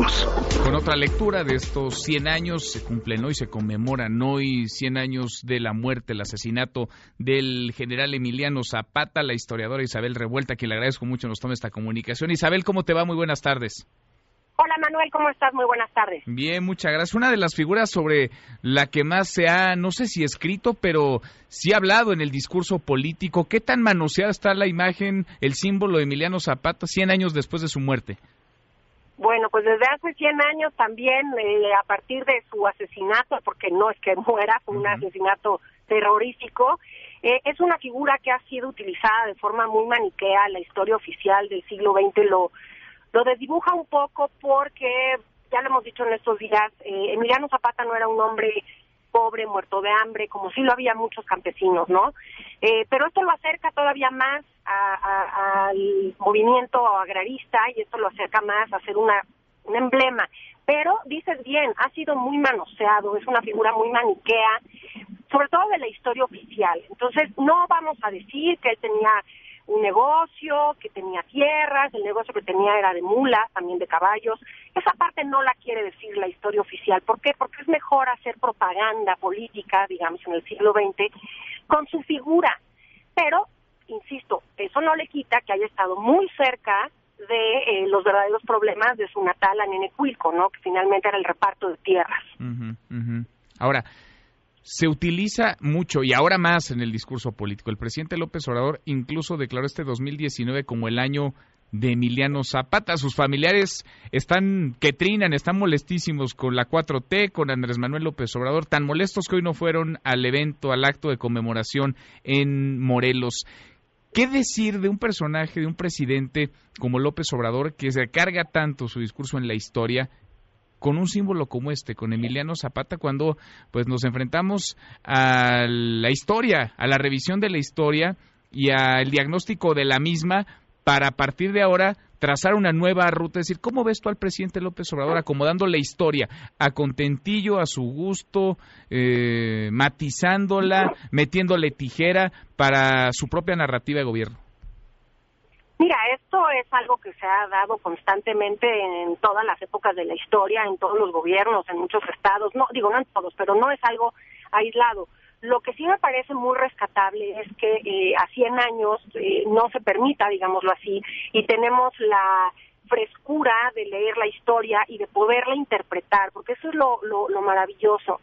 nosotros. Con otra lectura de estos 100 años, se cumplen hoy, se conmemoran hoy 100 años de la muerte, el asesinato del general Emiliano Zapata, la historiadora Isabel Revuelta, quien le agradezco mucho nos tome esta comunicación. Isabel, ¿cómo te va? Muy buenas tardes. Hola Manuel, ¿cómo estás? Muy buenas tardes. Bien, muchas gracias. Una de las figuras sobre la que más se ha, no sé si escrito, pero sí ha hablado en el discurso político. ¿Qué tan manoseada está la imagen, el símbolo de Emiliano Zapata 100 años después de su muerte? Bueno, pues desde hace 100 años también, eh, a partir de su asesinato, porque no es que muera, fue un asesinato terrorífico, eh, es una figura que ha sido utilizada de forma muy maniquea. La historia oficial del siglo XX lo, lo desdibuja un poco porque, ya lo hemos dicho en estos días, eh, Emiliano Zapata no era un hombre pobre, muerto de hambre, como sí lo había muchos campesinos, ¿no? Eh, pero esto lo acerca todavía más al movimiento agrarista y esto lo acerca más a ser una, un emblema. Pero, dices bien, ha sido muy manoseado, es una figura muy maniquea, sobre todo de la historia oficial. Entonces, no vamos a decir que él tenía un negocio, que tenía tierras, el negocio que tenía era de mulas, también de caballos. Esa parte no la quiere decir la historia oficial. ¿Por qué? Porque es mejor hacer propaganda política, digamos, en el siglo XX, con su figura. Pero, insisto, eso no le quita que haya estado muy cerca de eh, los verdaderos problemas de su natal Anenecuilco, ¿no? Que finalmente era el reparto de tierras. Ahora, se utiliza mucho y ahora más en el discurso político. El presidente López Obrador incluso declaró este 2019 como el año de Emiliano Zapata. Sus familiares están que trinan, están molestísimos con la 4T, con Andrés Manuel López Obrador, tan molestos que hoy no fueron al evento, al acto de conmemoración en Morelos. ¿Qué decir de un personaje, de un presidente como López Obrador, que se carga tanto su discurso en la historia con un símbolo como este, con Emiliano Zapata, cuando pues nos enfrentamos a la historia, a la revisión de la historia y al diagnóstico de la misma para a partir de ahora trazar una nueva ruta, es decir, ¿cómo ves tú al presidente López Obrador acomodando la historia a contentillo, a su gusto, eh, matizándola, metiéndole tijera para su propia narrativa de gobierno? Mira, esto es algo que se ha dado constantemente en todas las épocas de la historia, en todos los gobiernos, en muchos estados, no digo no en todos, pero no es algo aislado. Lo que sí me parece muy rescatable es que eh, a 100 años eh, no se permita, digámoslo así, y tenemos la frescura de leer la historia y de poderla interpretar, porque eso es lo, lo, lo maravilloso.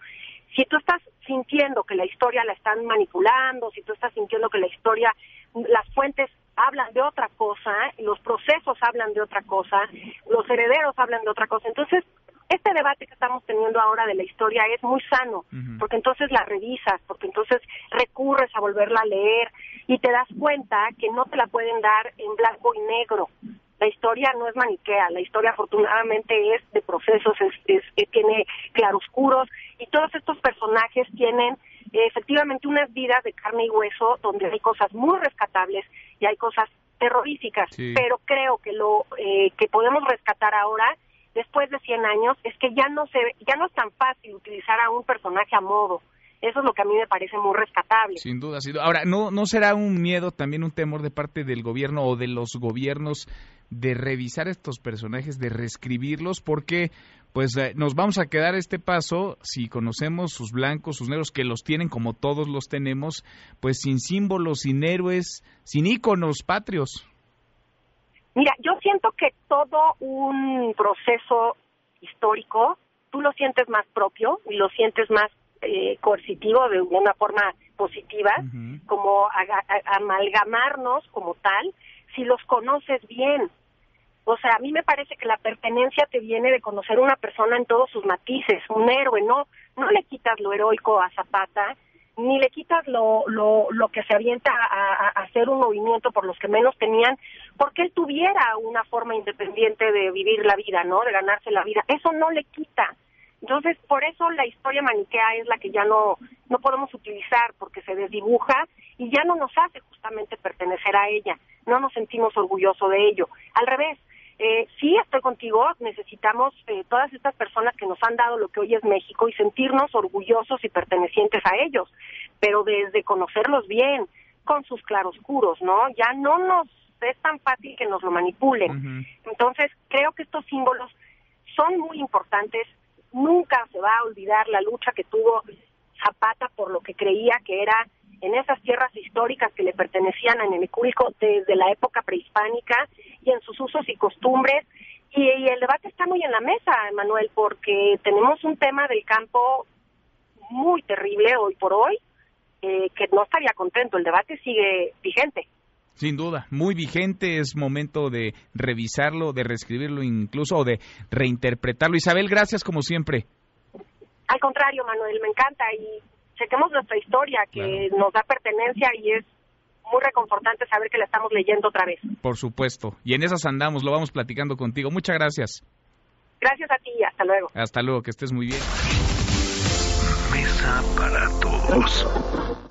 Si tú estás sintiendo que la historia la están manipulando, si tú estás sintiendo que la historia, las fuentes hablan de otra cosa, los procesos hablan de otra cosa, los herederos hablan de otra cosa. Entonces, este debate que estamos teniendo ahora de la historia es muy sano, porque entonces la revisas, porque entonces recurres a volverla a leer y te das cuenta que no te la pueden dar en blanco y negro. La historia no es maniquea, la historia afortunadamente es de procesos, es, es, tiene claroscuros y todos estos personajes tienen efectivamente unas vidas de carne y hueso donde hay cosas muy rescatables y hay cosas terroríficas, pero creo que lo eh, que podemos rescatar ahora después de 100 años es que ya no se ya no es tan fácil utilizar a un personaje a modo. Eso es lo que a mí me parece muy rescatable. Sin duda, sin duda. Ahora, ¿no, ¿no será un miedo, también un temor de parte del gobierno o de los gobiernos de revisar estos personajes, de reescribirlos? Porque pues eh, nos vamos a quedar este paso. Si conocemos sus blancos, sus negros, que los tienen como todos los tenemos, pues sin símbolos, sin héroes, sin íconos patrios. Mira, yo siento que todo un proceso histórico, tú lo sientes más propio y lo sientes más eh, coercitivo de una forma positiva, como amalgamarnos como tal, si los conoces bien, o sea, a mí me parece que la pertenencia te viene de conocer una persona en todos sus matices, un héroe, no, no le quitas lo heroico a Zapata, ni le quitas lo, lo, lo que se avienta a, hacer un movimiento por los que menos tenían, porque él tuviera una forma independiente de vivir la vida, ¿no? De ganarse la vida. Eso no le quita. Entonces, por eso la historia maniquea es la que ya no, no podemos utilizar, porque se desdibuja y ya no nos hace justamente pertenecer a ella. No nos sentimos orgullosos de ello. Al revés, eh, sí, estoy contigo, necesitamos eh, todas estas personas que nos han dado lo que hoy es México y sentirnos orgullosos y pertenecientes a ellos, pero desde conocerlos bien, con sus claroscuros, ¿no? Ya no nos es tan fácil que nos lo manipulen. Entonces, creo que estos símbolos son muy importantes. Nunca se va a olvidar la lucha que tuvo Zapata por lo que creía que era en esas tierras históricas que le pertenecían a Nemecúlico desde la época prehispánica sus usos y costumbres. Y, el debate está muy en la mesa, Manuel, porque tenemos un tema del campo muy terrible hoy por hoy, eh, que no estaría contento. El debate sigue vigente. Sin duda, muy vigente, es momento de revisarlo, de reescribirlo incluso o de reinterpretarlo. Isabel, gracias como siempre. Al contrario, Manuel, me encanta y chequemos nuestra historia que nos da pertenencia y es muy reconfortante saber que la estamos leyendo otra vez. Por supuesto, y en esas andamos, lo vamos platicando contigo. Muchas gracias. Gracias a ti, hasta luego. Hasta luego, que estés muy bien. Mesa para todos.